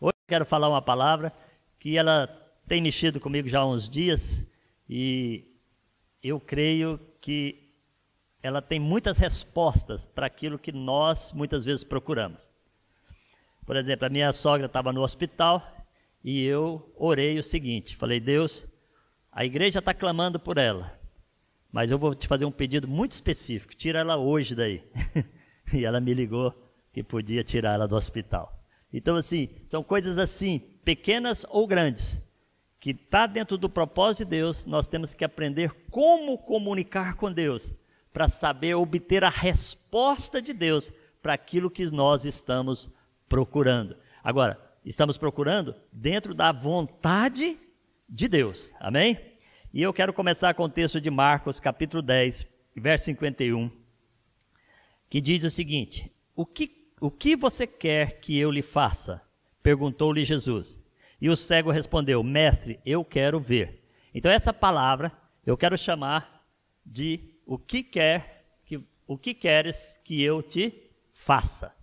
Hoje eu quero falar uma palavra que ela tem mexido comigo já há uns dias e eu creio que ela tem muitas respostas para aquilo que nós muitas vezes procuramos. Por exemplo, a minha sogra estava no hospital e eu orei o seguinte: falei, Deus, a igreja está clamando por ela, mas eu vou te fazer um pedido muito específico, tira ela hoje daí. e ela me ligou que podia tirar ela do hospital. Então, assim, são coisas assim, pequenas ou grandes, que está dentro do propósito de Deus, nós temos que aprender como comunicar com Deus, para saber obter a resposta de Deus para aquilo que nós estamos procurando. Agora, estamos procurando dentro da vontade de Deus, amém? E eu quero começar com o texto de Marcos, capítulo 10, verso 51, que diz o seguinte: O que, o que você quer que eu lhe faça? Perguntou-lhe Jesus. E o cego respondeu: Mestre, eu quero ver. Então, essa palavra eu quero chamar de o que quer que, o que queres que eu te faça.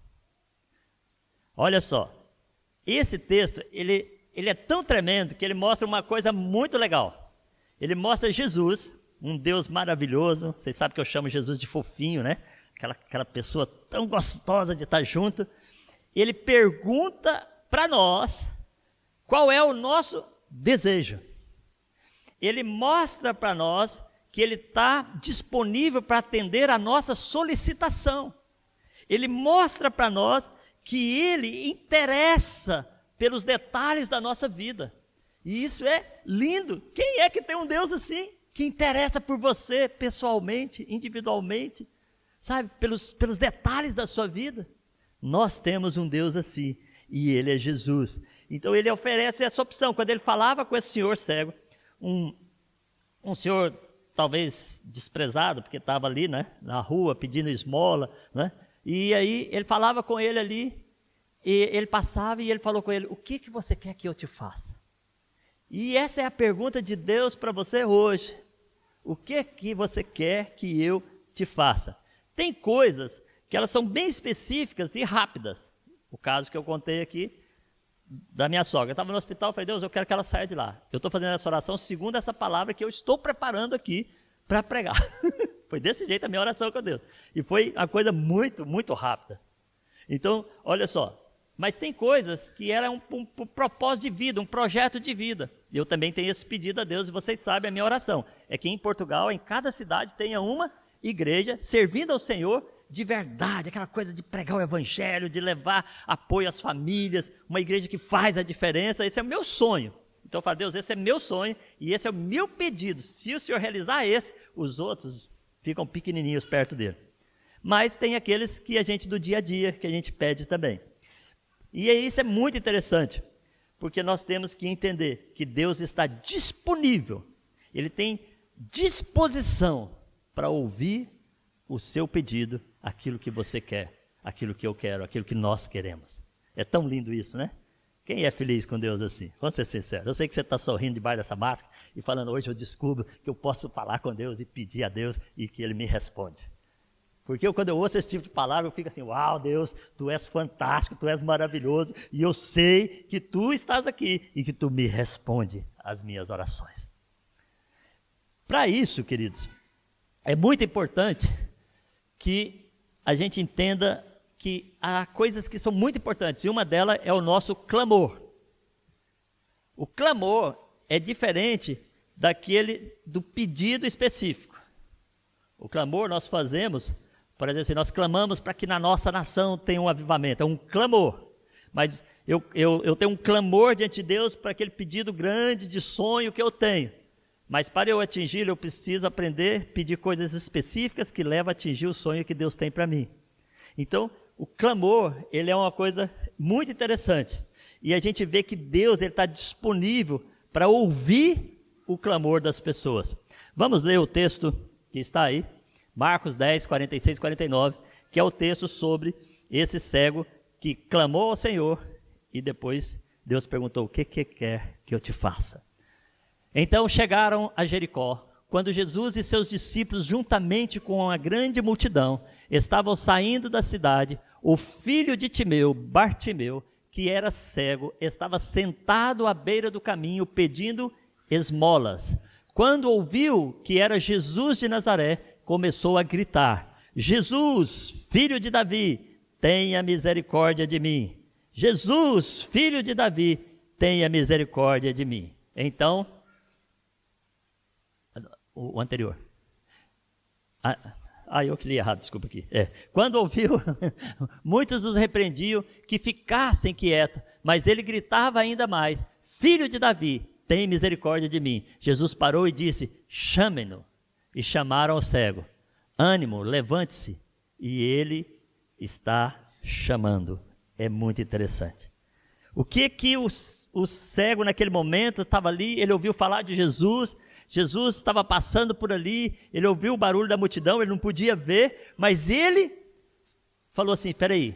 Olha só, esse texto ele, ele é tão tremendo que ele mostra uma coisa muito legal. Ele mostra Jesus, um Deus maravilhoso. Vocês sabem que eu chamo Jesus de fofinho, né? Aquela, aquela pessoa tão gostosa de estar junto. Ele pergunta para nós qual é o nosso desejo. Ele mostra para nós que ele está disponível para atender a nossa solicitação. Ele mostra para nós que ele interessa pelos detalhes da nossa vida. E isso é lindo. Quem é que tem um Deus assim? Que interessa por você pessoalmente, individualmente, sabe? Pelos, pelos detalhes da sua vida. Nós temos um Deus assim. E ele é Jesus. Então ele oferece essa opção. Quando ele falava com esse senhor cego, um, um senhor talvez desprezado, porque estava ali, né, na rua pedindo esmola, né? E aí ele falava com ele ali, e ele passava e ele falou com ele: "O que que você quer que eu te faça?" E essa é a pergunta de Deus para você hoje. O que que você quer que eu te faça? Tem coisas que elas são bem específicas e rápidas. O caso que eu contei aqui da minha sogra. Eu estava no hospital, falei, Deus, eu quero que ela saia de lá. Eu estou fazendo essa oração segundo essa palavra que eu estou preparando aqui para pregar. foi desse jeito a minha oração com Deus. E foi uma coisa muito, muito rápida. Então, olha só, mas tem coisas que eram um, um, um, propósito de vida, um projeto de vida. Eu também tenho esse pedido a Deus e vocês sabem a minha oração. É que em Portugal, em cada cidade, tenha uma igreja servindo ao Senhor de verdade, aquela coisa de pregar o evangelho, de levar apoio às famílias, uma igreja que faz a diferença. Esse é o meu sonho. Então falo, Deus, esse é meu sonho e esse é o meu pedido. Se o Senhor realizar esse, os outros ficam pequenininhos perto dele. Mas tem aqueles que a gente do dia a dia, que a gente pede também. E isso é muito interessante, porque nós temos que entender que Deus está disponível, Ele tem disposição para ouvir o seu pedido, aquilo que você quer, aquilo que eu quero, aquilo que nós queremos. É tão lindo isso, né? Quem é feliz com Deus assim? Vamos ser sinceros. Eu sei que você está sorrindo debaixo dessa máscara e falando, hoje eu descubro que eu posso falar com Deus e pedir a Deus e que Ele me responde. Porque eu, quando eu ouço esse tipo de palavra, eu fico assim: Uau, Deus, tu és fantástico, tu és maravilhoso, e eu sei que tu estás aqui e que tu me responde às minhas orações. Para isso, queridos, é muito importante que a gente entenda que há coisas que são muito importantes, e uma delas é o nosso clamor. O clamor é diferente daquele do pedido específico. O clamor nós fazemos por exemplo, assim, nós clamamos para que na nossa nação tenha um avivamento, é um clamor. Mas eu, eu, eu tenho um clamor diante de Deus para aquele pedido grande de sonho que eu tenho. Mas para eu atingir, eu preciso aprender pedir coisas específicas que levam a atingir o sonho que Deus tem para mim. Então, o clamor, ele é uma coisa muito interessante. E a gente vê que Deus está disponível para ouvir o clamor das pessoas. Vamos ler o texto que está aí. Marcos 10, 46 e 49, que é o texto sobre esse cego que clamou ao Senhor e depois Deus perguntou: O que, que quer que eu te faça? Então chegaram a Jericó. Quando Jesus e seus discípulos, juntamente com a grande multidão, estavam saindo da cidade, o filho de Timeu, Bartimeu, que era cego, estava sentado à beira do caminho pedindo esmolas. Quando ouviu que era Jesus de Nazaré, começou a gritar: Jesus, filho de Davi, tenha misericórdia de mim. Jesus, filho de Davi, tenha misericórdia de mim. Então, o, anterior. Ah, ah, eu que li errado, desculpa aqui. É. Quando ouviu, muitos os repreendiam que ficassem quietos, mas ele gritava ainda mais: Filho de Davi, tem misericórdia de mim. Jesus parou e disse: Chamem-no. E chamaram o cego: Ânimo, levante-se. E ele está chamando. É muito interessante. O que que o, o cego naquele momento estava ali, ele ouviu falar de Jesus, Jesus estava passando por ali, ele ouviu o barulho da multidão, ele não podia ver, mas ele falou assim: peraí,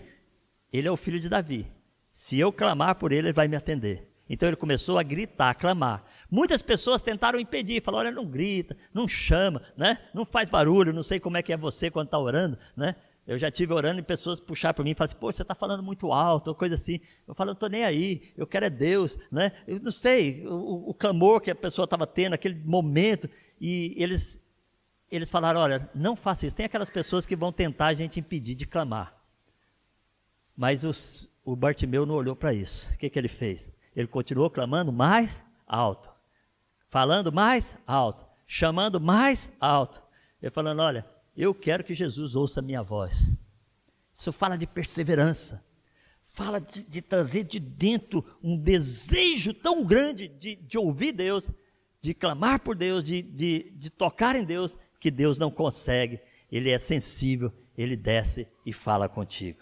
ele é o filho de Davi. Se eu clamar por ele, ele vai me atender. Então ele começou a gritar, a clamar. Muitas pessoas tentaram impedir, falaram: olha, não grita, não chama, né? não faz barulho, não sei como é que é você quando está orando. Né? Eu já tive orando e pessoas puxaram para mim e falaram assim, pô, você está falando muito alto, ou coisa assim. Eu falo, eu estou nem aí, eu quero é Deus, né? Eu não sei, o, o clamor que a pessoa estava tendo naquele momento, e eles, eles falaram, olha, não faça isso. Tem aquelas pessoas que vão tentar a gente impedir de clamar. Mas os, o Bartimeu não olhou para isso. O que, que ele fez? Ele continuou clamando mais alto, falando mais alto, chamando mais alto. Ele falando, olha, eu quero que Jesus ouça a minha voz. Isso fala de perseverança. Fala de, de trazer de dentro um desejo tão grande de, de ouvir Deus, de clamar por Deus, de, de, de tocar em Deus, que Deus não consegue. Ele é sensível, ele desce e fala contigo.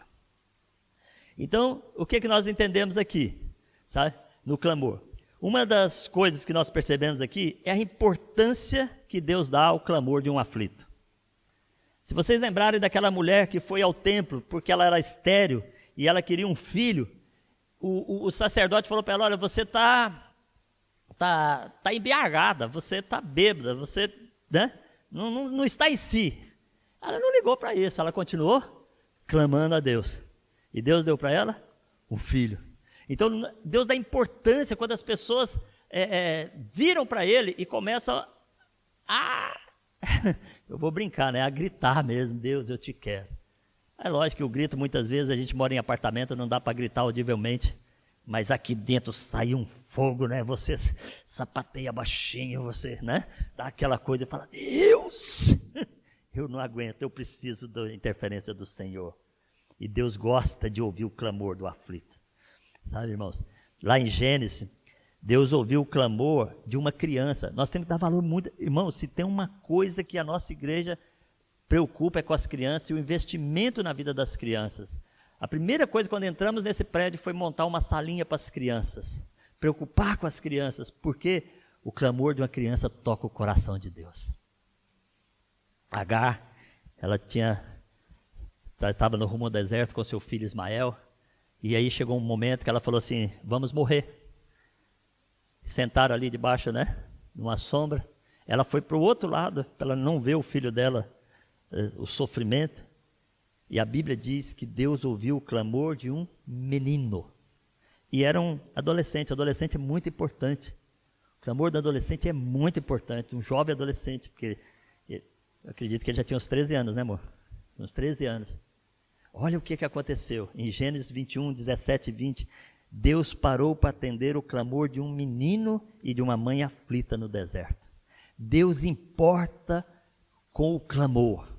Então, o que, que nós entendemos aqui, sabe, no clamor? Uma das coisas que nós percebemos aqui é a importância que Deus dá ao clamor de um aflito. Se vocês lembrarem daquela mulher que foi ao templo porque ela era estéril e ela queria um filho, o, o, o sacerdote falou para ela: Olha, você está tá, tá embriagada, você está bêbada, você né, não, não, não está em si. Ela não ligou para isso, ela continuou clamando a Deus. E Deus deu para ela um filho. Então, Deus dá importância quando as pessoas é, é, viram para ele e começam a eu vou brincar, né? A gritar mesmo, Deus, eu te quero. É lógico que o grito, muitas vezes, a gente mora em apartamento, não dá para gritar audivelmente, mas aqui dentro sai um fogo, né? Você sapateia baixinho, você, né? Dá aquela coisa e fala, Deus, eu não aguento, eu preciso da interferência do Senhor. E Deus gosta de ouvir o clamor do aflito. Sabe, irmãos? Lá em Gênesis, Deus ouviu o clamor de uma criança. Nós temos que dar valor muito. Irmão, se tem uma coisa que a nossa igreja preocupa é com as crianças e o investimento na vida das crianças. A primeira coisa quando entramos nesse prédio foi montar uma salinha para as crianças. Preocupar com as crianças, porque o clamor de uma criança toca o coração de Deus. Agar, ela tinha estava no rumo ao deserto com seu filho Ismael, e aí chegou um momento que ela falou assim: "Vamos morrer" sentaram ali debaixo, né? Numa sombra. Ela foi para o outro lado, para ela não ver o filho dela, eh, o sofrimento. E a Bíblia diz que Deus ouviu o clamor de um menino. E era um adolescente. Adolescente é muito importante. O clamor do adolescente é muito importante. Um jovem adolescente, porque eu acredito que ele já tinha uns 13 anos, né, amor? Uns 13 anos. Olha o que, que aconteceu. Em Gênesis 21, 17 e 20, Deus parou para atender o clamor de um menino e de uma mãe aflita no deserto. Deus importa com o clamor.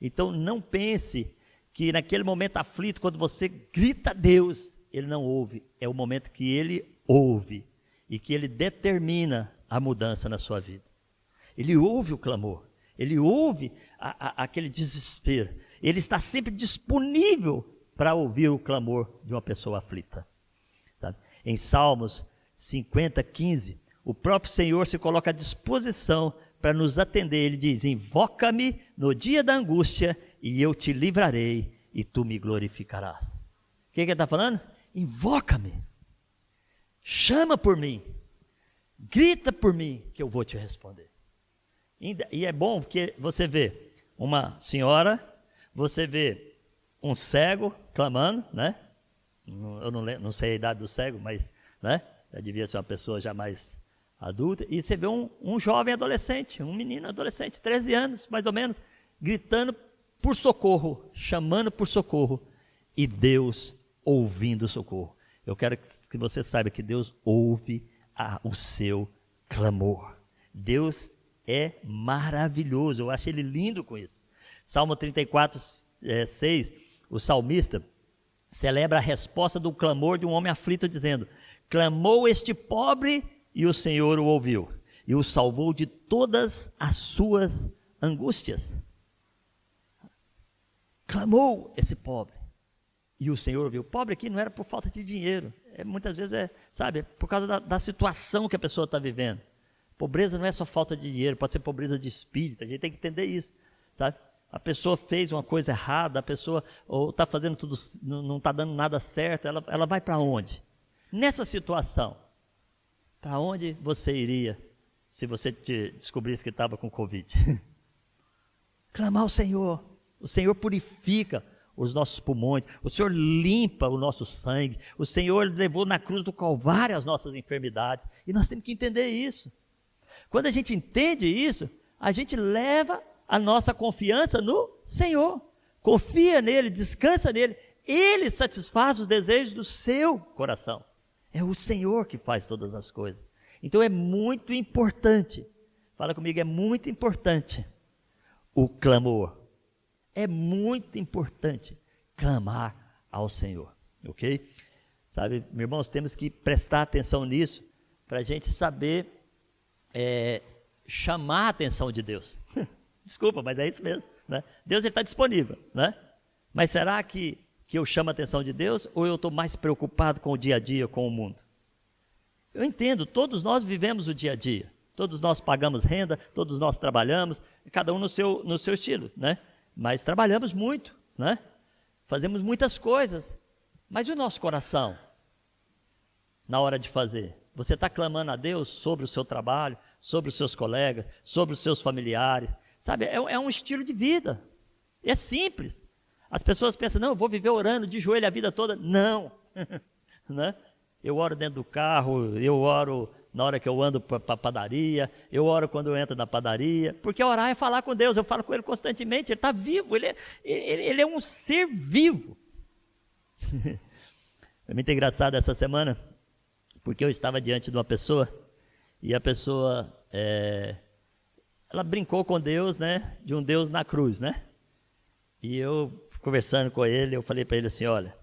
Então não pense que naquele momento aflito, quando você grita a Deus, ele não ouve. É o momento que ele ouve e que ele determina a mudança na sua vida. Ele ouve o clamor, ele ouve a, a, aquele desespero. Ele está sempre disponível para ouvir o clamor de uma pessoa aflita em Salmos 50, 15, o próprio Senhor se coloca à disposição para nos atender. Ele diz: Invoca-me no dia da angústia e eu te livrarei e tu me glorificarás. O que, que ele está falando? Invoca-me, chama por mim, grita por mim que eu vou te responder. E é bom porque você vê uma senhora, você vê um cego clamando, né? Eu não, não sei a idade do cego, mas né, já devia ser uma pessoa já mais adulta, e você vê um, um jovem adolescente, um menino adolescente, 13 anos mais ou menos, gritando por socorro, chamando por socorro, e Deus ouvindo o socorro. Eu quero que você saiba que Deus ouve a, o seu clamor. Deus é maravilhoso, eu acho ele lindo com isso. Salmo 34, é, 6, o salmista celebra a resposta do clamor de um homem aflito, dizendo: Clamou este pobre e o Senhor o ouviu, e o salvou de todas as suas angústias. Clamou esse pobre, e o Senhor ouviu. Pobre aqui não era por falta de dinheiro, é, muitas vezes é, sabe, por causa da, da situação que a pessoa está vivendo. Pobreza não é só falta de dinheiro, pode ser pobreza de espírito, a gente tem que entender isso, sabe? A pessoa fez uma coisa errada, a pessoa ou está fazendo tudo, não está dando nada certo, ela, ela vai para onde? Nessa situação, para onde você iria se você descobrisse que estava com Covid? Clamar ao Senhor. O Senhor purifica os nossos pulmões, o Senhor limpa o nosso sangue, o Senhor levou na cruz do Calvário as nossas enfermidades, e nós temos que entender isso. Quando a gente entende isso, a gente leva a nossa confiança no Senhor. Confia nele, descansa nele. Ele satisfaz os desejos do seu coração. É o Senhor que faz todas as coisas. Então é muito importante. Fala comigo, é muito importante o clamor. É muito importante clamar ao Senhor, ok? Sabe, meus irmãos, temos que prestar atenção nisso para a gente saber é, chamar a atenção de Deus. Desculpa, mas é isso mesmo. Né? Deus está disponível, né? Mas será que, que eu chamo a atenção de Deus ou eu estou mais preocupado com o dia a dia, com o mundo? Eu entendo, todos nós vivemos o dia a dia. Todos nós pagamos renda, todos nós trabalhamos, cada um no seu, no seu estilo, né? Mas trabalhamos muito, né? Fazemos muitas coisas. Mas e o nosso coração? Na hora de fazer? Você está clamando a Deus sobre o seu trabalho, sobre os seus colegas, sobre os seus familiares, Sabe, é, é um estilo de vida. É simples. As pessoas pensam, não, eu vou viver orando de joelho a vida toda. Não. né? Eu oro dentro do carro, eu oro na hora que eu ando para a padaria, eu oro quando eu entro na padaria, porque orar é falar com Deus, eu falo com Ele constantemente, Ele está vivo, ele é, ele, ele é um ser vivo. é muito engraçado essa semana, porque eu estava diante de uma pessoa, e a pessoa é, ela brincou com Deus, né? De um Deus na cruz, né? E eu, conversando com ele, eu falei para ele assim: olha,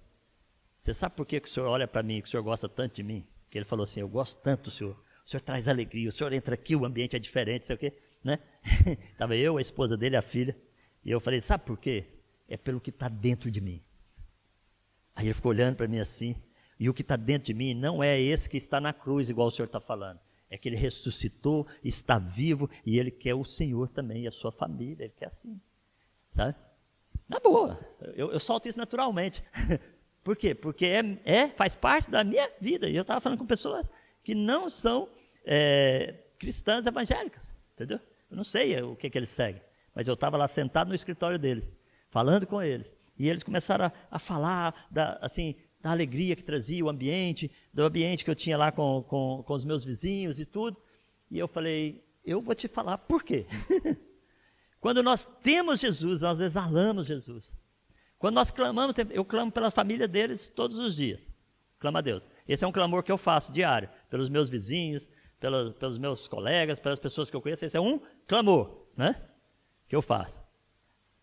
você sabe por que, que o senhor olha para mim, que o senhor gosta tanto de mim? Que ele falou assim: eu gosto tanto do senhor. O senhor traz alegria, o senhor entra aqui, o ambiente é diferente, sei o quê, né? Tava eu, a esposa dele, a filha. E eu falei: sabe por quê? É pelo que está dentro de mim. Aí ele ficou olhando para mim assim. E o que está dentro de mim não é esse que está na cruz, igual o senhor está falando é que ele ressuscitou, está vivo e ele quer o Senhor também e a sua família, ele quer assim, sabe? Na boa, eu, eu solto isso naturalmente. Por quê? Porque é, é, faz parte da minha vida. E eu estava falando com pessoas que não são é, cristãs evangélicas, entendeu? Eu não sei o que, que eles seguem, mas eu estava lá sentado no escritório deles, falando com eles. E eles começaram a, a falar, da, assim, da alegria que trazia o ambiente, do ambiente que eu tinha lá com, com, com os meus vizinhos e tudo. E eu falei, eu vou te falar por quê. Quando nós temos Jesus, nós exalamos Jesus. Quando nós clamamos, eu clamo pela família deles todos os dias. Clama a Deus. Esse é um clamor que eu faço diário, pelos meus vizinhos, pelos, pelos meus colegas, pelas pessoas que eu conheço. Esse é um clamor, né? Que eu faço.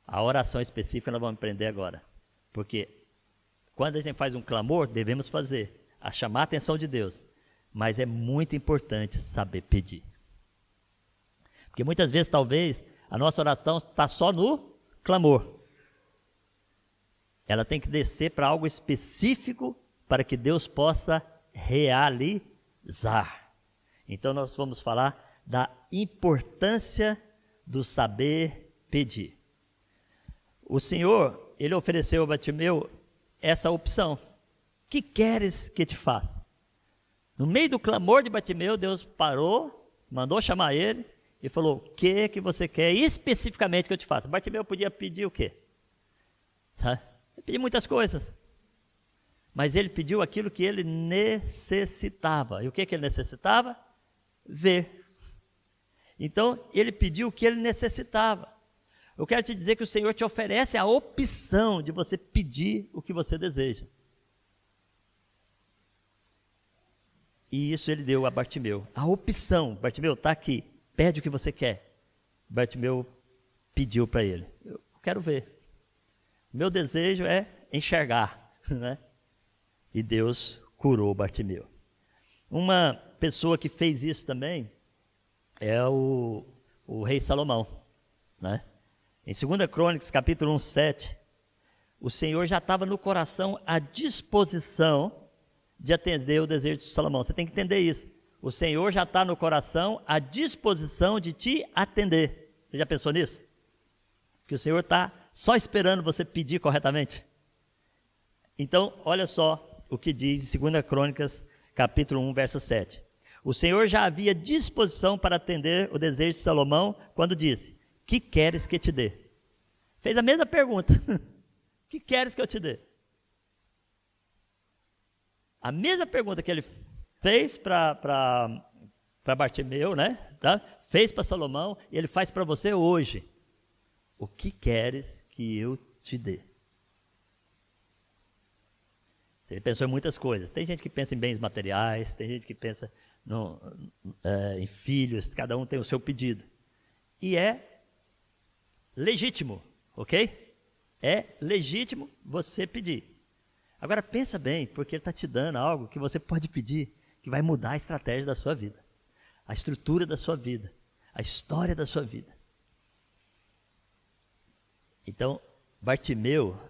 A oração específica nós vamos aprender agora. Porque quando a gente faz um clamor, devemos fazer, a chamar a atenção de Deus. Mas é muito importante saber pedir. Porque muitas vezes, talvez, a nossa oração está só no clamor. Ela tem que descer para algo específico para que Deus possa realizar. Então, nós vamos falar da importância do saber pedir. O Senhor, ele ofereceu a Batimeu essa opção. Que queres que te faça? No meio do clamor de Batimeu, Deus parou, mandou chamar ele e falou: O que que você quer especificamente que eu te faça? Batimeu podia pedir o quê? Sabe? Muitas coisas. Mas ele pediu aquilo que ele necessitava. E o que, que ele necessitava? Ver. Então, ele pediu o que ele necessitava. Eu quero te dizer que o Senhor te oferece a opção de você pedir o que você deseja. E isso ele deu a Bartimeu. A opção. Bartimeu, está aqui. Pede o que você quer. Bartimeu pediu para ele. Eu quero ver. Meu desejo é enxergar. Né? E Deus curou Bartimeu. Uma pessoa que fez isso também é o, o rei Salomão. Né? Em 2 Crônicas, capítulo 1, 7, o Senhor já estava no coração à disposição de atender o desejo de Salomão. Você tem que entender isso. O Senhor já está no coração à disposição de te atender. Você já pensou nisso? Que o Senhor está só esperando você pedir corretamente. Então, olha só o que diz em 2 Crônicas, capítulo 1, verso 7. O Senhor já havia disposição para atender o desejo de Salomão quando disse: Que queres que te dê? Fez a mesma pergunta: Que queres que eu te dê? A mesma pergunta que ele fez para Bartimeu, né? Tá? Fez para Salomão e ele faz para você hoje. O que queres que eu te dê? Ele pensou em muitas coisas. Tem gente que pensa em bens materiais, tem gente que pensa no, é, em filhos, cada um tem o seu pedido. E é legítimo, ok? É legítimo você pedir. Agora pensa bem, porque ele está te dando algo que você pode pedir, que vai mudar a estratégia da sua vida, a estrutura da sua vida, a história da sua vida. Então, Bartimeu,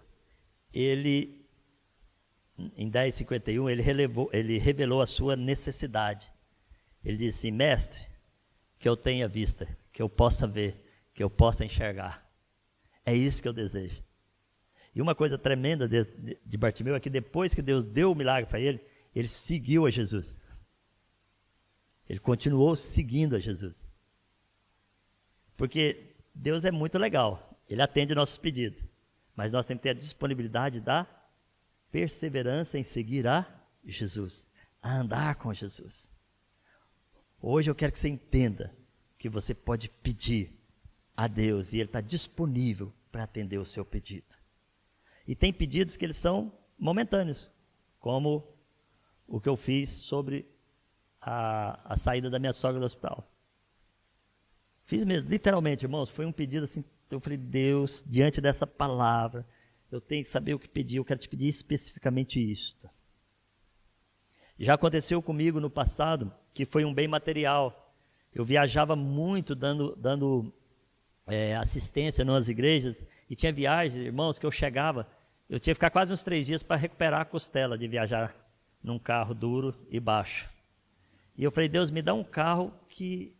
ele, em 10,51, ele, relevou, ele revelou a sua necessidade. Ele disse assim, mestre, que eu tenha vista, que eu possa ver, que eu possa enxergar. É isso que eu desejo. E uma coisa tremenda de, de, Bartimeu é que depois que Deus deu o milagre para ele, ele seguiu a Jesus. Ele continuou seguindo a Jesus. Porque Deus é muito legal, Ele atende nossos pedidos. Mas nós temos que ter a disponibilidade da perseverança em seguir a Jesus, a andar com Jesus. Hoje eu quero que você entenda que você pode pedir a Deus e Ele está disponível para atender o seu pedido. E tem pedidos que eles são momentâneos, como o que eu fiz sobre a, a saída da minha sogra do hospital. Fiz mesmo, literalmente, irmãos, foi um pedido assim, eu falei, Deus, diante dessa palavra, eu tenho que saber o que pedir, eu quero te pedir especificamente isto. Já aconteceu comigo no passado, que foi um bem material. Eu viajava muito dando, dando é, assistência nas igrejas, e tinha viagens, irmãos, que eu chegava, eu tinha que ficar quase uns três dias para recuperar a costela de viajar num carro duro e baixo. E eu falei, Deus, me dá um carro que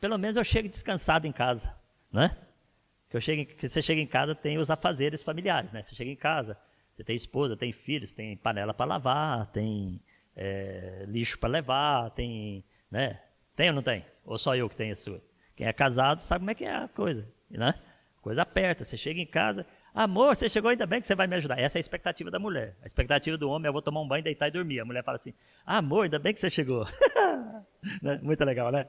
pelo menos eu chegue descansado em casa, né? Que eu chegue, que você chega em casa tem os afazeres familiares, né? Você chega em casa, você tem esposa, tem filhos, tem panela para lavar, tem é, lixo para levar, tem, né? Tem ou não tem? Ou só eu que tenho isso? Quem é casado sabe como é que é a coisa, né? Coisa aperta, você chega em casa, amor, você chegou ainda bem que você vai me ajudar. Essa é a expectativa da mulher. A expectativa do homem é eu vou tomar um banho, deitar e dormir. A mulher fala assim, amor, ainda bem que você chegou. né? Muito legal, né?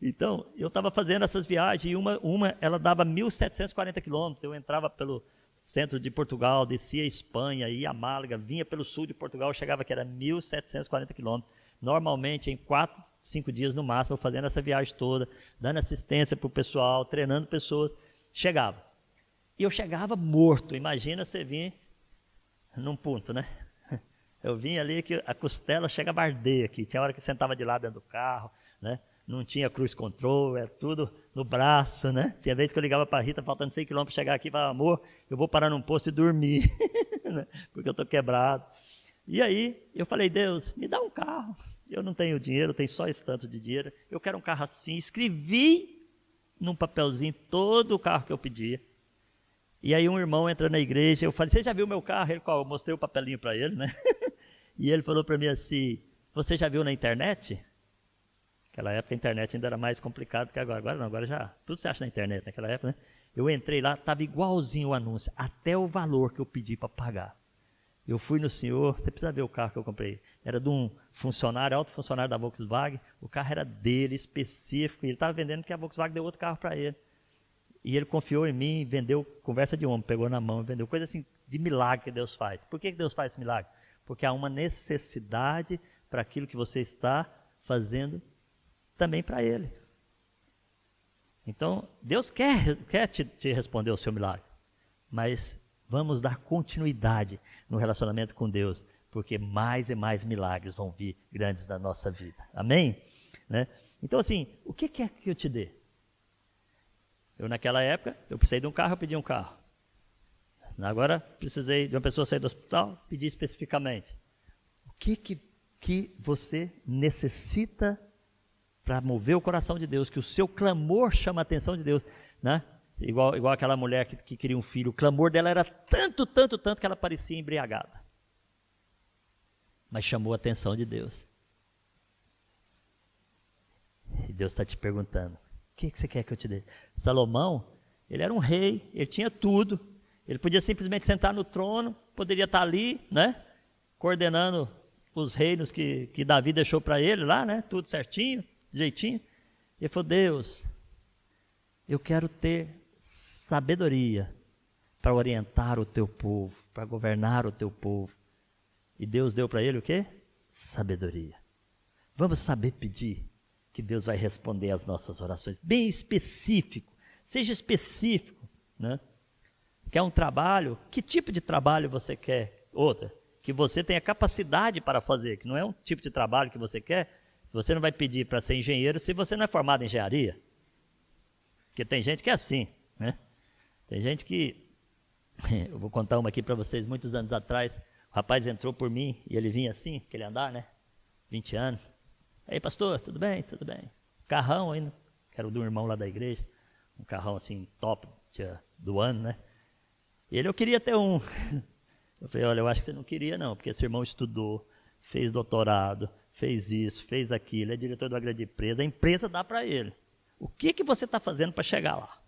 Então, eu estava fazendo essas viagens e uma, uma ela dava 1.740 quilômetros. Eu entrava pelo centro de Portugal, descia a Espanha, ia a Málaga, vinha pelo sul de Portugal, chegava que era 1.740 quilômetros. Normalmente, em quatro, cinco dias no máximo, fazendo essa viagem toda, dando assistência para o pessoal, treinando pessoas chegava. E eu chegava morto. Imagina você vir num ponto, né? Eu vinha ali que a costela chega a arder aqui. Tinha hora que sentava de lado dentro do carro, né? Não tinha cruz control, era tudo no braço, né? Tinha vezes que eu ligava para a Rita, faltando 100 quilômetros para chegar aqui, falava, amor, eu vou parar num posto e dormir, né? porque eu estou quebrado. E aí eu falei, Deus, me dá um carro. Eu não tenho dinheiro, tenho só esse tanto de dinheiro. Eu quero um carro assim. Escrevi num papelzinho todo o carro que eu pedia. E aí um irmão entra na igreja, eu falei, você já viu meu carro? Ele, qual? Eu mostrei o papelinho para ele, né? e ele falou para mim assim, você já viu na internet? Naquela época a internet ainda era mais complicado que agora. Agora não, agora já, tudo você acha na internet naquela época, né? Eu entrei lá, estava igualzinho o anúncio, até o valor que eu pedi para pagar. Eu fui no senhor, você precisa ver o carro que eu comprei. Era de um funcionário, alto funcionário da Volkswagen. O carro era dele, específico. E ele estava vendendo que a Volkswagen deu outro carro para ele. E ele confiou em mim, vendeu conversa de homem, pegou na mão, vendeu coisa assim de milagre que Deus faz. Por que Deus faz esse milagre? Porque há uma necessidade para aquilo que você está fazendo também para Ele. Então, Deus quer, quer te, te responder o seu milagre, mas vamos dar continuidade no relacionamento com Deus, porque mais e mais milagres vão vir grandes na nossa vida. Amém? Né? Então, assim, o que quer que eu te dê? Eu, naquela época, eu precisei de um carro, eu pedi um carro. Agora, precisei de uma pessoa sair do hospital, pedi especificamente. O que, que, que você necessita para mover o coração de Deus, que o seu clamor chama a atenção de Deus, né? Igual, igual aquela mulher que, que queria um filho, o clamor dela era tanto, tanto, tanto que ela parecia embriagada. Mas chamou a atenção de Deus. E Deus está te perguntando: o que, que você quer que eu te dê? Salomão, ele era um rei, ele tinha tudo. Ele podia simplesmente sentar no trono, poderia estar ali, né? Coordenando os reinos que, que Davi deixou para ele lá, né? Tudo certinho direitinho. Ele falou: Deus, eu quero ter sabedoria para orientar o teu povo, para governar o teu povo. E Deus deu para ele o quê? Sabedoria. Vamos saber pedir que Deus vai responder às nossas orações. Bem específico. Seja específico. Né? Quer um trabalho? Que tipo de trabalho você quer? Outra. Que você tenha capacidade para fazer, que não é um tipo de trabalho que você quer, você não vai pedir para ser engenheiro se você não é formado em engenharia. Porque tem gente que é assim, né? Tem gente que. Eu vou contar uma aqui para vocês. Muitos anos atrás, o rapaz entrou por mim e ele vinha assim, aquele andar, né? 20 anos. Aí, pastor, tudo bem? Tudo bem. Carrão ainda, que era o do irmão lá da igreja. Um carrão assim, top do ano, né? E ele, eu queria ter um. Eu falei, olha, eu acho que você não queria, não, porque esse irmão estudou, fez doutorado, fez isso, fez aquilo, é diretor de uma grande empresa, a empresa dá para ele. O que, que você está fazendo para chegar lá?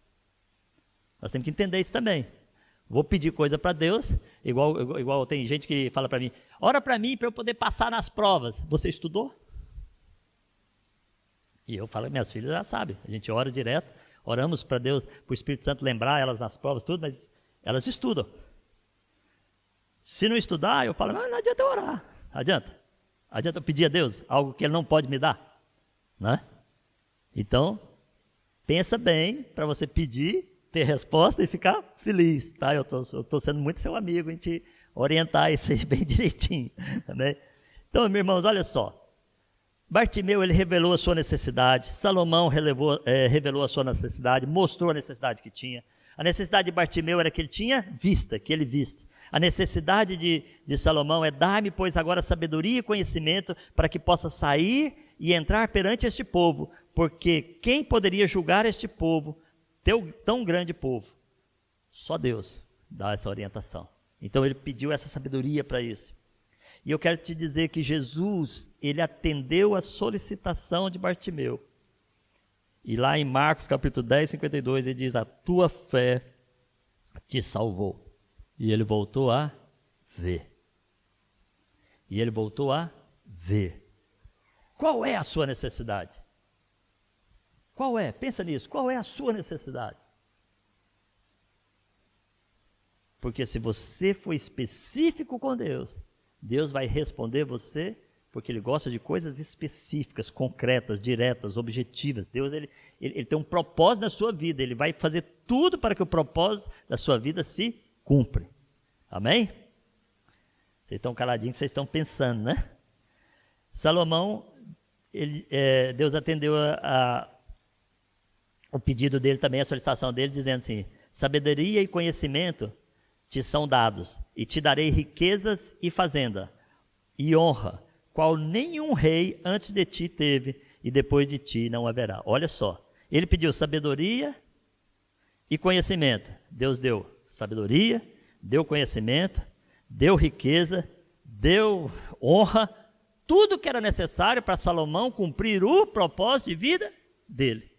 Nós temos que entender isso também. Vou pedir coisa para Deus, igual, igual, tem gente que fala para mim, ora para mim para eu poder passar nas provas. Você estudou? E eu falo, minhas filhas já sabem, a gente ora direto, oramos para Deus, para o Espírito Santo lembrar elas nas provas, tudo, mas elas estudam. Se não estudar, eu falo, não adianta eu orar. Adianta. Adianta eu pedir a Deus algo que Ele não pode me dar? Né? Então, pensa bem para você pedir, ter resposta e ficar feliz, tá? Eu estou sendo muito seu amigo em te orientar isso aí bem direitinho, também. Tá então, meus irmãos, olha só. Bartimeu, ele revelou a sua necessidade, Salomão relevou, é, revelou a sua necessidade, mostrou a necessidade que tinha. A necessidade de Bartimeu era que ele tinha vista, que ele viste. A necessidade de, de Salomão é dar-me, pois, agora sabedoria e conhecimento para que possa sair e entrar perante este povo, porque quem poderia julgar este povo, teu, tão grande povo? Só Deus dá essa orientação. Então ele pediu essa sabedoria para isso. E eu quero te dizer que Jesus, ele atendeu a solicitação de Bartimeu. E lá em Marcos capítulo 10, 52, ele diz: A tua fé te salvou. E ele voltou a ver. E ele voltou a ver. Qual é a sua necessidade? Qual é? Pensa nisso. Qual é a sua necessidade? Porque se você for específico com Deus, Deus vai responder você porque ele gosta de coisas específicas, concretas, diretas, objetivas. Deus ele, ele, ele, tem um propósito na sua vida, ele vai fazer tudo para que o propósito da sua vida se cumpre. Amém? Vocês estão caladinhos, vocês estão pensando, né? Salomão, ele, é, Deus atendeu a, a, o pedido dele também, a solicitação dele, dizendo assim: sabedoria e conhecimento te são dados, e te darei riquezas e fazenda, e honra, qual nenhum rei antes de ti teve, e depois de ti não haverá. Olha só, ele pediu sabedoria e conhecimento. Deus deu sabedoria, deu conhecimento, deu riqueza, deu honra, tudo que era necessário para Salomão cumprir o propósito de vida dele.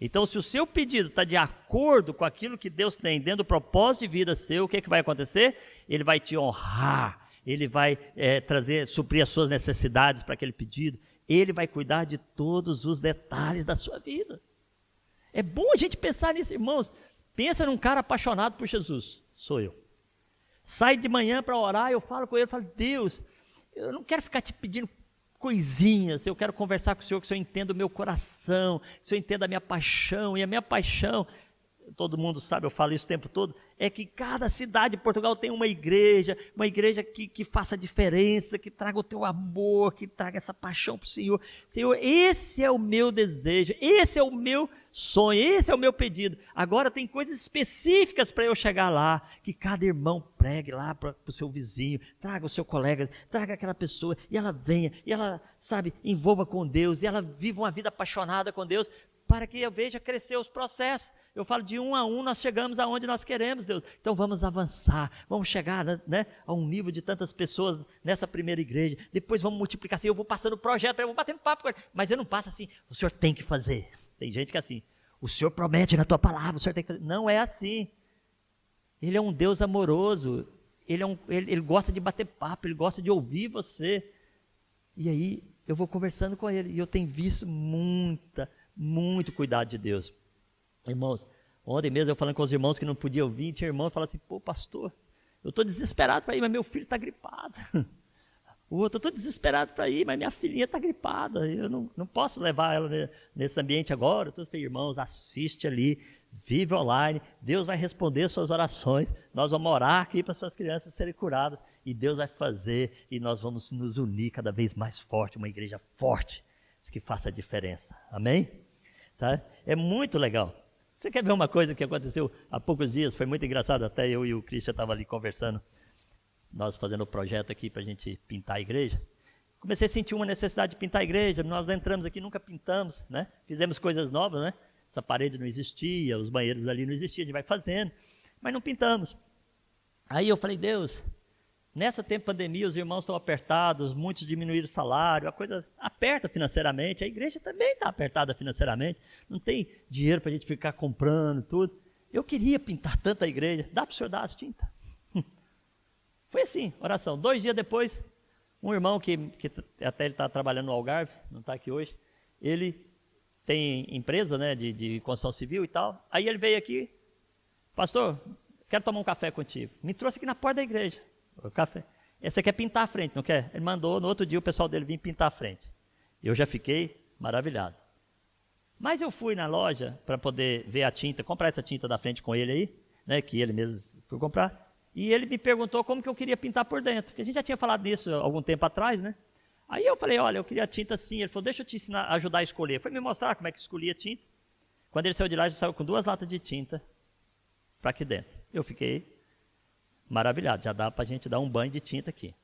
Então, se o seu pedido está de acordo com aquilo que Deus tem dentro do propósito de vida seu, o que, é que vai acontecer? Ele vai te honrar, ele vai é, trazer, suprir as suas necessidades para aquele pedido, ele vai cuidar de todos os detalhes da sua vida. É bom a gente pensar nisso, irmãos. Pensa num cara apaixonado por Jesus, sou eu. Sai de manhã para orar, eu falo com ele, eu falo, Deus, eu não quero ficar te pedindo coisinhas, eu quero conversar com o Senhor, que o Senhor entenda o meu coração, que o Senhor entenda a minha paixão, e a minha paixão, todo mundo sabe, eu falo isso o tempo todo, é que cada cidade de Portugal tem uma igreja, uma igreja que, que faça diferença, que traga o teu amor, que traga essa paixão para o Senhor. Senhor, esse é o meu desejo, esse é o meu sonho, esse é o meu pedido. Agora tem coisas específicas para eu chegar lá, que cada irmão pregue lá para o seu vizinho, traga o seu colega, traga aquela pessoa, e ela venha, e ela, sabe, envolva com Deus, e ela viva uma vida apaixonada com Deus, para que eu veja crescer os processos. Eu falo de um a um, nós chegamos aonde nós queremos, Deus. Então vamos avançar, vamos chegar né, a um nível de tantas pessoas nessa primeira igreja. Depois vamos multiplicar assim. Eu vou passando o projeto, eu vou batendo papo, mas eu não passo assim. O senhor tem que fazer. Tem gente que é assim. O senhor promete na tua palavra, o senhor tem que fazer. Não é assim. Ele é um Deus amoroso. Ele, é um, ele, ele gosta de bater papo, ele gosta de ouvir você. E aí eu vou conversando com ele. E eu tenho visto muita, muito cuidado de Deus. Irmãos, ontem mesmo eu falando com os irmãos que não podiam vir, tinha irmão que falava assim, pô pastor, eu estou desesperado para ir, mas meu filho está gripado. O outro, eu estou desesperado para ir, mas minha filhinha está gripada, eu não, não posso levar ela nesse ambiente agora. Eu falei, irmãos, assiste ali, vive online, Deus vai responder suas orações, nós vamos orar aqui para suas crianças serem curadas, e Deus vai fazer, e nós vamos nos unir cada vez mais forte, uma igreja forte, que faça a diferença. Amém? Sabe? É muito legal. Você quer ver uma coisa que aconteceu há poucos dias? Foi muito engraçado, até eu e o Cristian estavam ali conversando, nós fazendo o projeto aqui para a gente pintar a igreja. Comecei a sentir uma necessidade de pintar a igreja, nós entramos aqui, nunca pintamos, né? Fizemos coisas novas, né? Essa parede não existia, os banheiros ali não existiam, a gente vai fazendo, mas não pintamos. Aí eu falei, Deus, Nessa tempo de pandemia, os irmãos estão apertados, muitos diminuíram o salário, a coisa aperta financeiramente, a igreja também está apertada financeiramente, não tem dinheiro para a gente ficar comprando tudo. Eu queria pintar tanta igreja, dá para o senhor dar as tintas? Foi assim, oração. Dois dias depois, um irmão que, que até ele está trabalhando no Algarve, não está aqui hoje, ele tem empresa né, de, de construção civil e tal, aí ele veio aqui, pastor, quero tomar um café contigo. Me trouxe aqui na porta da igreja. Café. Você quer pintar a frente, não quer? Ele mandou, no outro dia o pessoal dele vir pintar a frente. Eu já fiquei maravilhado. Mas eu fui na loja para poder ver a tinta, comprar essa tinta da frente com ele aí, né, que ele mesmo foi comprar. E ele me perguntou como que eu queria pintar por dentro, porque a gente já tinha falado nisso algum tempo atrás, né? Aí eu falei, olha, eu queria tinta assim. Ele falou, deixa eu te ensinar, ajudar a escolher. Foi me mostrar como é que escolhia tinta. Quando ele saiu de lá, ele saiu com duas latas de tinta para aqui dentro. Eu fiquei maravilhado, já dá para a gente dar um banho de tinta aqui.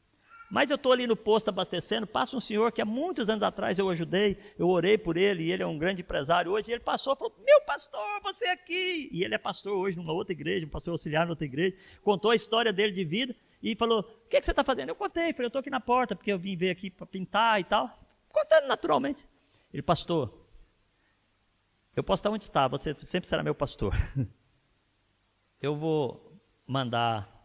Mas eu estou ali no posto abastecendo, passa um senhor que há muitos anos atrás eu ajudei, eu orei por ele, e ele é um grande empresário hoje, ele passou e falou, meu pastor, você aqui! E ele é pastor hoje numa outra igreja, um pastor auxiliar numa outra igreja, contou a história dele de vida, e falou, o que, é que você está fazendo? Eu contei, falei, eu estou aqui na porta, porque eu vim ver aqui para pintar e tal, contando naturalmente. Ele, pastor, eu posso estar onde está, você sempre será meu pastor. Eu vou mandar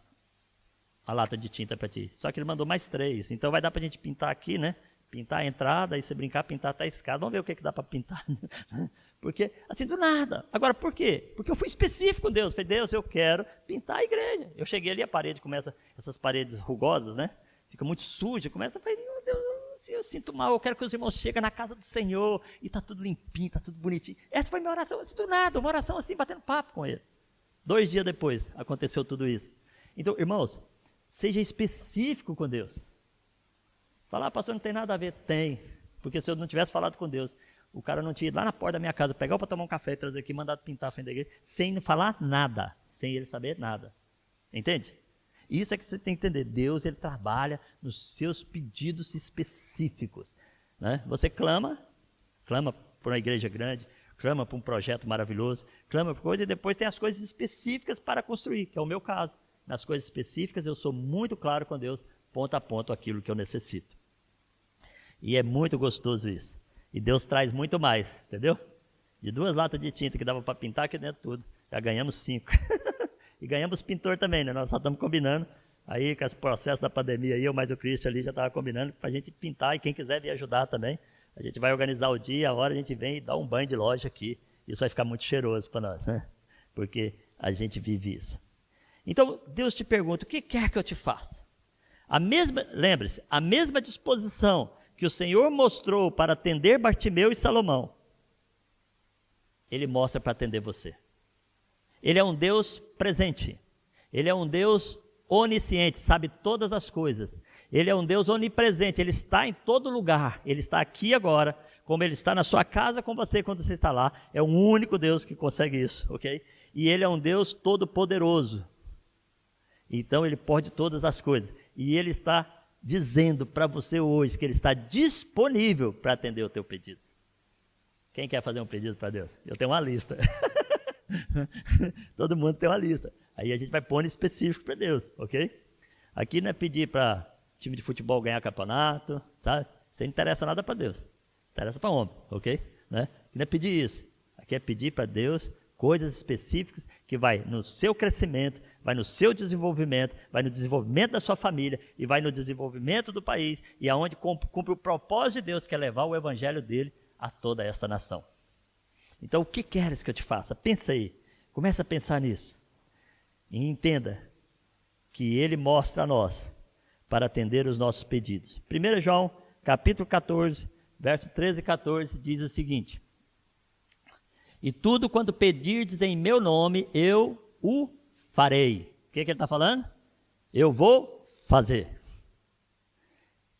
a lata de tinta para ti. Só que ele mandou mais três. Então vai dar para a gente pintar aqui, né? Pintar a entrada, aí você brincar, pintar até a escada. Vamos ver o que, que dá para pintar. Porque, assim, do nada. Agora, por quê? Porque eu fui específico com Deus. Falei, Deus, eu quero pintar a igreja. Eu cheguei ali, a parede começa, essas paredes rugosas, né? Fica muito suja. Começa, falei, meu Deus, eu sinto mal. Eu quero que os irmãos cheguem na casa do Senhor e tá tudo limpinho, tá tudo bonitinho. Essa foi minha oração, assim, do nada. Uma oração assim, batendo papo com ele. Dois dias depois, aconteceu tudo isso. Então, irmãos, Seja específico com Deus. Falar, ah, pastor, não tem nada a ver. Tem. Porque se eu não tivesse falado com Deus, o cara não tinha ido lá na porta da minha casa, pegar para tomar um café, trazer aqui, mandado pintar a frente da igreja, sem falar nada, sem ele saber nada. Entende? Isso é que você tem que entender. Deus, ele trabalha nos seus pedidos específicos. Né? Você clama, clama por uma igreja grande, clama por um projeto maravilhoso, clama por coisa, e depois tem as coisas específicas para construir, que é o meu caso nas coisas específicas, eu sou muito claro com Deus, ponto a ponto, aquilo que eu necessito. E é muito gostoso isso. E Deus traz muito mais, entendeu? De duas latas de tinta que dava para pintar aqui dentro tudo. Já ganhamos cinco. e ganhamos pintor também, né? Nós só estamos combinando. Aí, com esse processo da pandemia aí, eu mais o Cristian ali já estava combinando para a gente pintar e quem quiser vir ajudar também. A gente vai organizar o dia, a hora a gente vem e dá um banho de loja aqui. Isso vai ficar muito cheiroso para nós, né? Porque a gente vive isso. Então, Deus te pergunta: o que quer que eu te faça? A mesma, lembre-se, a mesma disposição que o Senhor mostrou para atender Bartimeu e Salomão, ele mostra para atender você. Ele é um Deus presente. Ele é um Deus onisciente, sabe todas as coisas. Ele é um Deus onipresente, ele está em todo lugar. Ele está aqui agora, como ele está na sua casa com você quando você está lá. É o único Deus que consegue isso, ok? E ele é um Deus todo-poderoso. Então ele pode todas as coisas. E ele está dizendo para você hoje que ele está disponível para atender o teu pedido. Quem quer fazer um pedido para Deus? Eu tenho uma lista. Todo mundo tem uma lista. Aí a gente vai pôr específico para Deus, ok? Aqui não é pedir para time de futebol ganhar campeonato, sabe? Isso não interessa nada para Deus. Isso interessa para homem, ok? Né? Aqui não é pedir isso. Aqui é pedir para Deus coisas específicas que vai no seu crescimento, vai no seu desenvolvimento, vai no desenvolvimento da sua família e vai no desenvolvimento do país e aonde cumpre o propósito de Deus que é levar o evangelho dele a toda esta nação. Então, o que queres que eu te faça? Pensa aí. Começa a pensar nisso. E entenda que ele mostra a nós para atender os nossos pedidos. 1 João, capítulo 14, verso 13 e 14, diz o seguinte: E tudo quando pedirdes em meu nome, eu o farei. O que, que ele está falando? Eu vou fazer.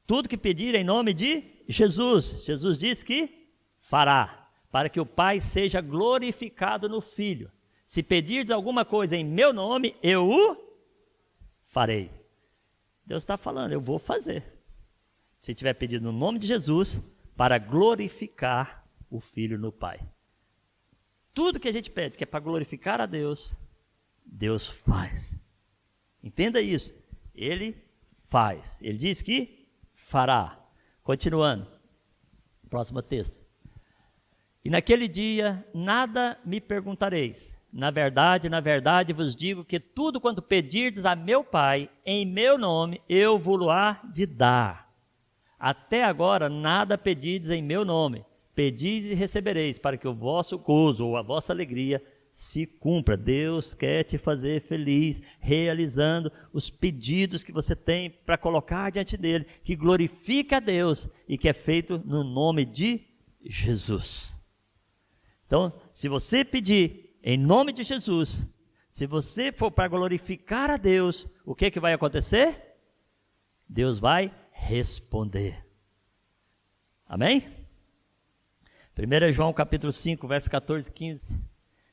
Tudo que pedir em nome de Jesus. Jesus disse que fará, para que o Pai seja glorificado no Filho. Se pedirdes alguma coisa em meu nome, eu o farei. Deus está falando, eu vou fazer. Se tiver pedido no nome de Jesus, para glorificar o Filho no Pai. Tudo que a gente pede, que é para glorificar a Deus, Deus faz. Entenda isso. Ele faz. Ele diz que fará. Continuando. Próximo texto. E naquele dia nada me perguntareis. Na verdade, na verdade vos digo que tudo quanto pedirdes a meu Pai, em meu nome, eu vou-lo-á de dar. Até agora nada pedides em meu nome. Pedis e recebereis, para que o vosso gozo ou a vossa alegria se cumpra. Deus quer te fazer feliz, realizando os pedidos que você tem para colocar diante dele, que glorifica a Deus e que é feito no nome de Jesus. Então, se você pedir em nome de Jesus, se você for para glorificar a Deus, o que, que vai acontecer? Deus vai responder. Amém? 1 João capítulo 5, verso 14 e 15,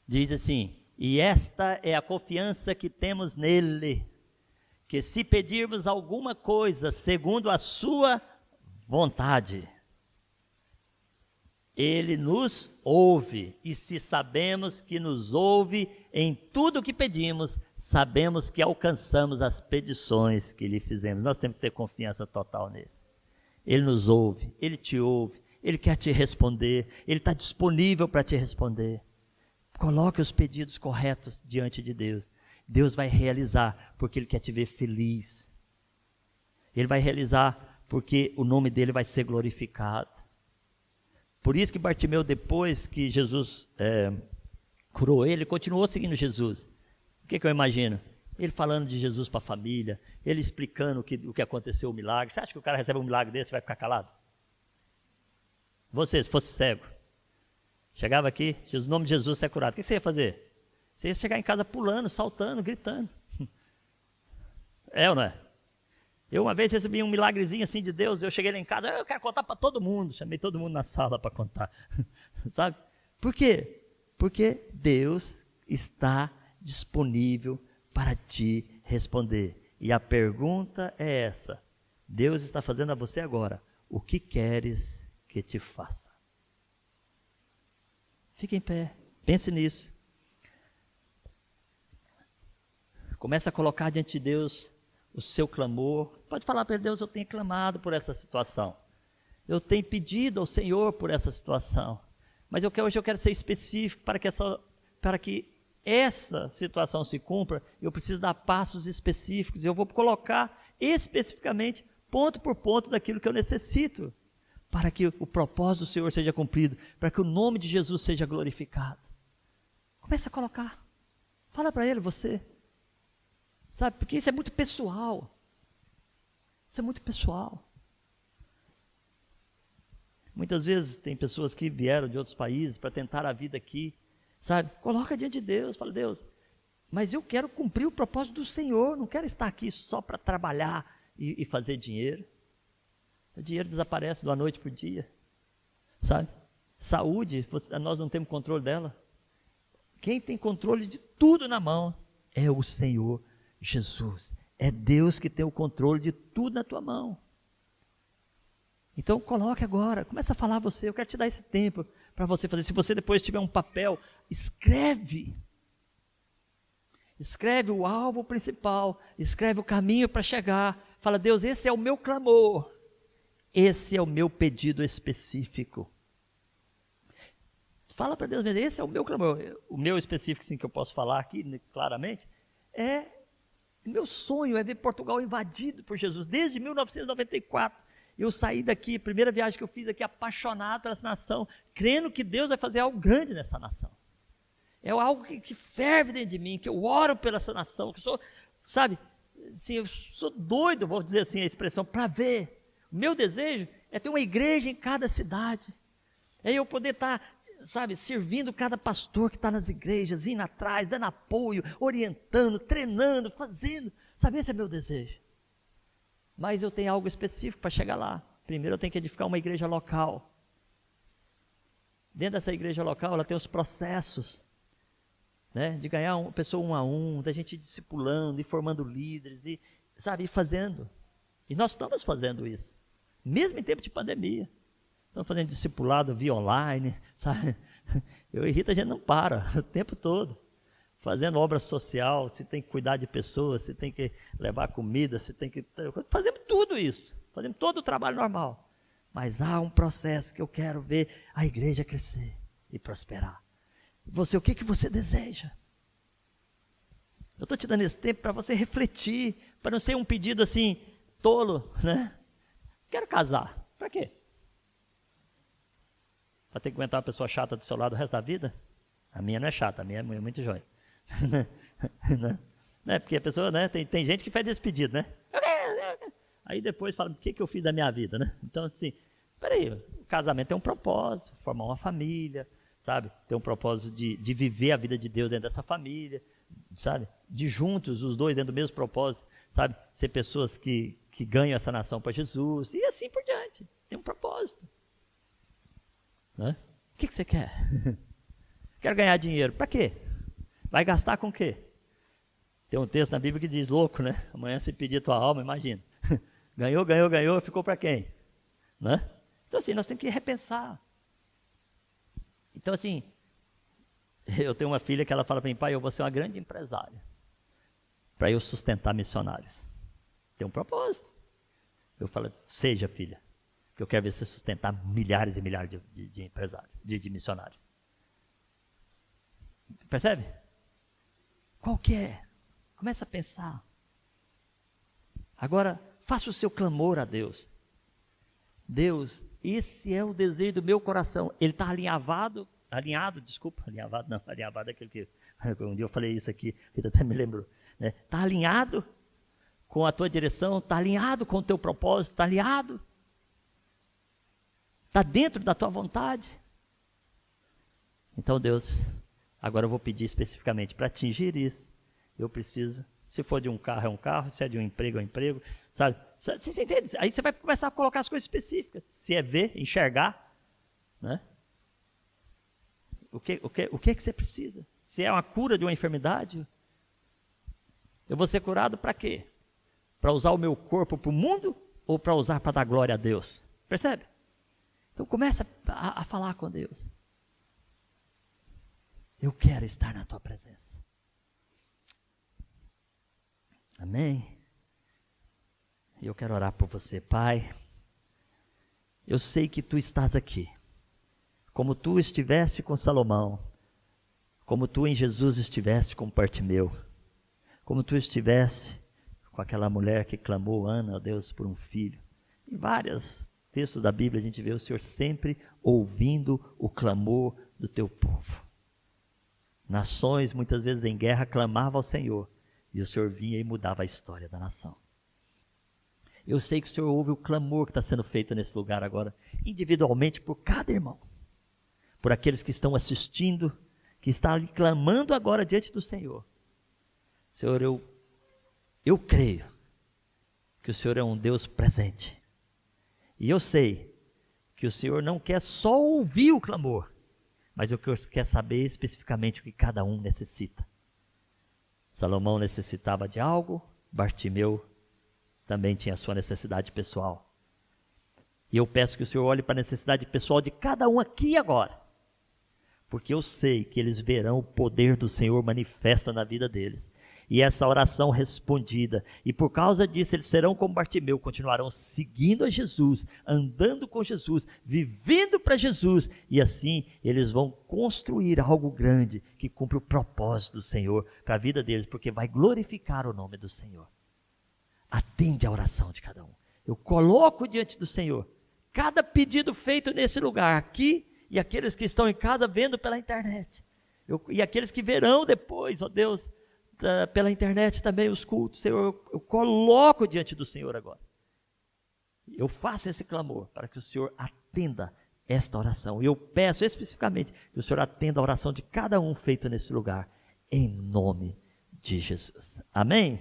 diz assim: E esta é a confiança que temos nele, que se pedirmos alguma coisa segundo a sua vontade, ele nos ouve, e se sabemos que nos ouve em tudo o que pedimos, sabemos que alcançamos as petições que lhe fizemos. Nós temos que ter confiança total nele. Ele nos ouve, ele te ouve, ele quer te responder, ele está disponível para te responder. Coloque os pedidos corretos diante de Deus. Deus vai realizar, porque ele quer te ver feliz. Ele vai realizar, porque o nome dele vai ser glorificado. Por isso que Bartimeu, depois que Jesus é, curou ele, continuou seguindo Jesus. O que, que eu imagino? Ele falando de Jesus para a família, ele explicando o que, o que aconteceu, o milagre. Você acha que o cara recebe um milagre desse e vai ficar calado? Você, se fosse cego, chegava aqui, Jesus, nome de Jesus, você é curado. O que você ia fazer? Você ia chegar em casa pulando, saltando, gritando. É ou não é? Eu uma vez recebi um milagrezinho assim de Deus, eu cheguei lá em casa, eu quero contar para todo mundo, chamei todo mundo na sala para contar, sabe? Por quê? Porque Deus está disponível para te responder. E a pergunta é essa: Deus está fazendo a você agora, o que queres que te faça? Fique em pé, pense nisso. Comece a colocar diante de Deus o seu clamor. Pode falar para Deus, eu tenho clamado por essa situação. Eu tenho pedido ao Senhor por essa situação. Mas eu quero, hoje eu quero ser específico para que essa, para que essa situação se cumpra, eu preciso dar passos específicos. Eu vou colocar especificamente, ponto por ponto, daquilo que eu necessito, para que o propósito do Senhor seja cumprido, para que o nome de Jesus seja glorificado. Comece a colocar. Fala para ele, você. Sabe, porque isso é muito pessoal. Isso é muito pessoal. Muitas vezes tem pessoas que vieram de outros países para tentar a vida aqui, sabe? Coloca diante de Deus, fala, Deus, mas eu quero cumprir o propósito do Senhor, não quero estar aqui só para trabalhar e, e, fazer dinheiro. O dinheiro desaparece da noite para o dia, sabe? Saúde, nós não temos controle dela. Quem tem controle de tudo na mão é o Senhor Jesus. É Deus que tem o controle de tudo na tua mão. Então coloque agora, começa a falar você, eu quero te dar esse tempo para você fazer. Se você depois tiver um papel, escreve. Escreve o alvo principal, escreve o caminho para chegar. Fala, Deus, esse é o meu clamor. Esse é o meu pedido específico. Fala para Deus, esse é o meu clamor. O meu específico, sim, que eu posso falar aqui né, claramente, é meu sonho é ver Portugal invadido por Jesus desde 1994. Eu saí daqui, primeira viagem que eu fiz aqui, apaixonado essa nação, crendo que Deus vai fazer algo grande nessa nação. É algo que, que ferve dentro de mim, que eu oro pela essa nação, que eu sou, sabe, assim, eu sou doido, vou dizer assim a expressão, para ver. Meu desejo é ter uma igreja em cada cidade. É eu poder estar, tá, sabe, servindo cada pastor que está nas igrejas, indo atrás, dando apoio, orientando, treinando, fazendo. Sabe, esse é meu desejo. Mas eu tenho algo específico para chegar lá. Primeiro eu tenho que edificar uma igreja local. Dentro dessa igreja local, ela tem os processos, né, de ganhar uma pessoa um a um, da gente discipulando, e formando líderes, e, sabe, fazendo. E nós estamos fazendo isso, mesmo em tempo de pandemia. Estamos fazendo discipulado via online, sabe? Eu irrito, a gente não para o tempo todo fazendo obra social, você tem que cuidar de pessoas, você tem que levar comida, você tem que. Fazemos tudo isso, fazemos todo o trabalho normal. Mas há um processo que eu quero ver a igreja crescer e prosperar. Você, o que, que você deseja? Eu estou te dando esse tempo para você refletir, para não ser um pedido assim, tolo, né? Quero casar. Para quê? Para ter que aguentar uma pessoa chata do seu lado o resto da vida? A minha não é chata, a minha é muito joia. né? né? Porque a pessoa, né? Tem, tem gente que faz esse pedido, né? Aí depois fala, o que, que eu fiz da minha vida, né? Então, assim, peraí, o casamento tem um propósito, formar uma família, sabe? Tem um propósito de, de viver a vida de Deus dentro dessa família, sabe? De juntos, os dois dentro do mesmo propósito, sabe? Ser pessoas que, que ganham essa nação para Jesus, e assim por diante. Tem um propósito. Né? O que, que você quer? Quero ganhar dinheiro. Para quê? Vai gastar com o quê? Tem um texto na Bíblia que diz, louco, né? Amanhã se pedir tua alma, imagina. ganhou, ganhou, ganhou, ficou para quem? Né? Então assim, nós temos que repensar. Então assim, eu tenho uma filha que ela fala para mim, pai, eu vou ser uma grande empresária. Para eu sustentar missionários. Tem um propósito. Eu falo, seja filha, que eu quero ver você sustentar milhares e milhares de, de, de empresários, de, de missionários. Percebe? Qual que é? Começa a pensar. Agora, faça o seu clamor a Deus. Deus, esse é o desejo do meu coração. Ele está alinhavado, alinhado, desculpa, alinhavado não, alinhavado é aquele que, um dia eu falei isso aqui, ele até me lembrou. Está né? Tá alinhado com a tua direção, está alinhado com o teu propósito, está alinhado. Está dentro da tua vontade. Então, Deus, Agora eu vou pedir especificamente para atingir isso, eu preciso. Se for de um carro, é um carro, se é de um emprego, é um emprego, sabe? Você entende? Aí você vai começar a colocar as coisas específicas. Se é ver, enxergar, né? O que, o que, o que, é que você precisa? Se é uma cura de uma enfermidade, eu vou ser curado para quê? Para usar o meu corpo para o mundo ou para usar para dar glória a Deus? Percebe? Então começa a, a falar com Deus. Eu quero estar na tua presença. Amém? Eu quero orar por você, Pai. Eu sei que tu estás aqui, como tu estiveste com Salomão, como tu em Jesus estiveste com Partimeu, como tu estiveste com aquela mulher que clamou, Ana, Deus, por um filho. Em vários textos da Bíblia a gente vê o Senhor sempre ouvindo o clamor do teu povo. Nações, muitas vezes em guerra, clamavam ao Senhor, e o Senhor vinha e mudava a história da nação. Eu sei que o Senhor ouve o clamor que está sendo feito nesse lugar agora, individualmente por cada irmão, por aqueles que estão assistindo, que estão ali clamando agora diante do Senhor. Senhor, eu, eu creio que o Senhor é um Deus presente. E eu sei que o Senhor não quer só ouvir o clamor, mas o que quer saber especificamente o que cada um necessita. Salomão necessitava de algo, Bartimeu também tinha a sua necessidade pessoal. E eu peço que o Senhor olhe para a necessidade pessoal de cada um aqui agora. Porque eu sei que eles verão o poder do Senhor manifesta na vida deles e essa oração respondida. E por causa disso, eles serão como Bartimeu, continuarão seguindo a Jesus, andando com Jesus, vivendo para Jesus, e assim eles vão construir algo grande que cumpre o propósito do Senhor para a vida deles, porque vai glorificar o nome do Senhor. Atende a oração de cada um. Eu coloco diante do Senhor cada pedido feito nesse lugar, aqui e aqueles que estão em casa vendo pela internet. Eu, e aqueles que verão depois, ó Deus, pela internet também os cultos. Senhor, eu, eu coloco diante do Senhor agora. Eu faço esse clamor para que o Senhor atenda esta oração. E eu peço especificamente que o Senhor atenda a oração de cada um feito nesse lugar, em nome de Jesus. Amém?